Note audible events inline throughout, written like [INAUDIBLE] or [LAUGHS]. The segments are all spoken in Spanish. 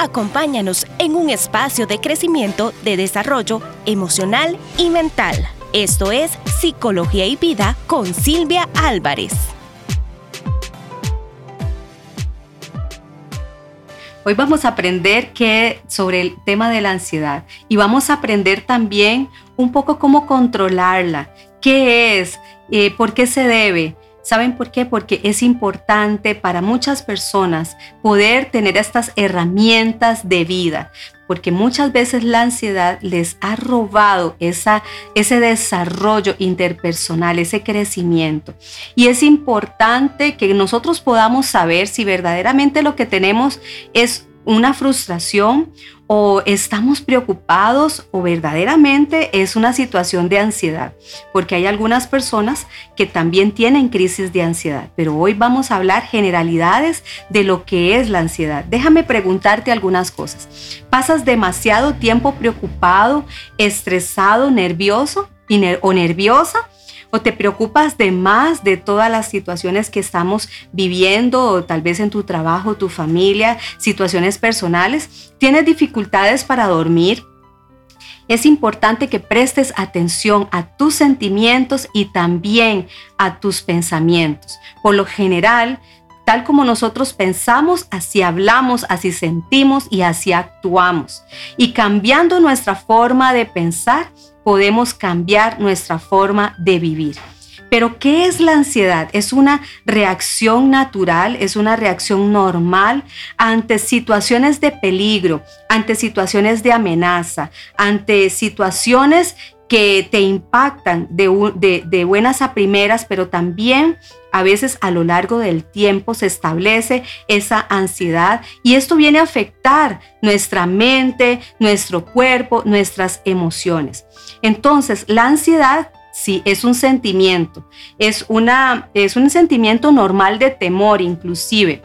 Acompáñanos en un espacio de crecimiento, de desarrollo emocional y mental. Esto es Psicología y Vida con Silvia Álvarez. Hoy vamos a aprender qué sobre el tema de la ansiedad y vamos a aprender también un poco cómo controlarla, qué es, eh, por qué se debe, ¿Saben por qué? Porque es importante para muchas personas poder tener estas herramientas de vida, porque muchas veces la ansiedad les ha robado esa, ese desarrollo interpersonal, ese crecimiento. Y es importante que nosotros podamos saber si verdaderamente lo que tenemos es una frustración o estamos preocupados o verdaderamente es una situación de ansiedad, porque hay algunas personas que también tienen crisis de ansiedad, pero hoy vamos a hablar generalidades de lo que es la ansiedad. Déjame preguntarte algunas cosas. ¿Pasas demasiado tiempo preocupado, estresado, nervioso o nerviosa? O te preocupas de más de todas las situaciones que estamos viviendo, o tal vez en tu trabajo, tu familia, situaciones personales, tienes dificultades para dormir, es importante que prestes atención a tus sentimientos y también a tus pensamientos. Por lo general, tal como nosotros pensamos, así hablamos, así sentimos y así actuamos. Y cambiando nuestra forma de pensar, podemos cambiar nuestra forma de vivir. Pero ¿qué es la ansiedad? Es una reacción natural, es una reacción normal ante situaciones de peligro, ante situaciones de amenaza, ante situaciones que te impactan de, de, buenas a primeras, pero también a veces a lo largo del tiempo se establece esa ansiedad y esto viene a afectar nuestra mente, nuestro cuerpo, nuestras emociones. Entonces, la ansiedad sí es un sentimiento, es, una, es un sentimiento normal de temor inclusive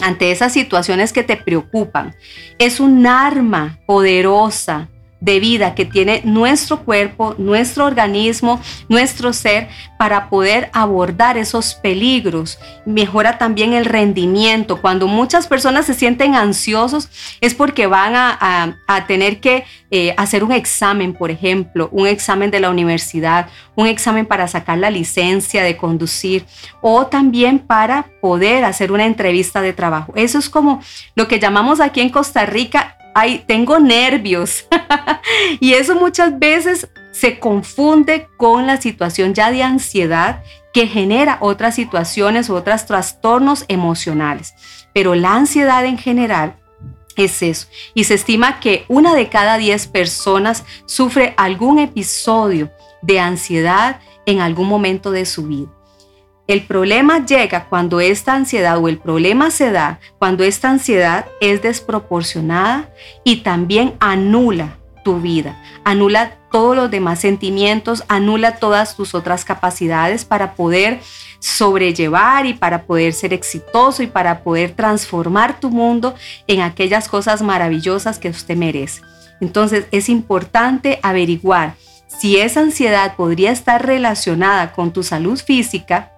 ante esas situaciones que te preocupan. Es un arma poderosa de vida que tiene nuestro cuerpo, nuestro organismo, nuestro ser para poder abordar esos peligros. Mejora también el rendimiento. Cuando muchas personas se sienten ansiosos es porque van a, tener que eh, hacer un examen, por ejemplo, un examen de la universidad, un examen para sacar la licencia de conducir o también para poder hacer una entrevista de trabajo. Eso es como lo que llamamos aquí en Costa Rica tengo nervios. [LAUGHS] y eso muchas veces se confunde con la situación ya de ansiedad que genera otras situaciones otros trastornos emocionales. Pero la ansiedad en general es eso. Y se estima que una de cada diez personas sufre algún episodio de ansiedad en algún momento de su vida. El problema llega cuando esta ansiedad o el problema se da cuando esta ansiedad es desproporcionada y también anula tu vida, anula todos los demás sentimientos, anula todas tus otras capacidades para poder sobrellevar y para poder ser exitoso y para poder transformar tu mundo en aquellas cosas maravillosas que usted merece. Entonces es importante averiguar si esa ansiedad podría estar relacionada con tu salud física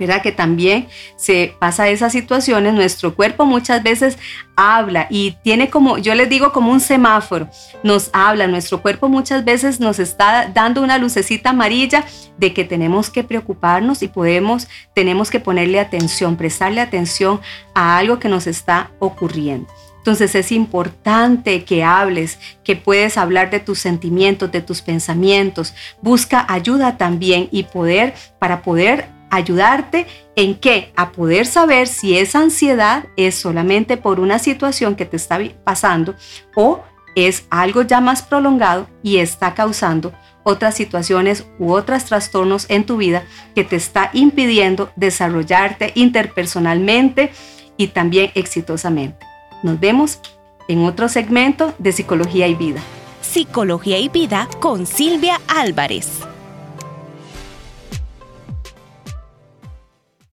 ¿verdad? Que también se pasa esas situaciones, nuestro cuerpo muchas veces habla y tiene como, yo les digo como un semáforo, nos habla, nuestro cuerpo muchas veces nos está dando una lucecita amarilla de que tenemos que preocuparnos y podemos, tenemos que ponerle atención, prestarle atención a algo que nos está ocurriendo. Entonces es importante que hables, que puedes hablar de tus sentimientos, de tus pensamientos. Busca ayuda también y poder para poder ayudarte en qué? A poder saber si esa ansiedad es solamente por una situación que te está pasando o es algo ya más prolongado y está causando otras situaciones u otros trastornos en tu vida que te está impidiendo desarrollarte interpersonalmente y también exitosamente. Nos vemos en otro segmento de Psicología y Vida. Psicología y Vida con Silvia Álvarez.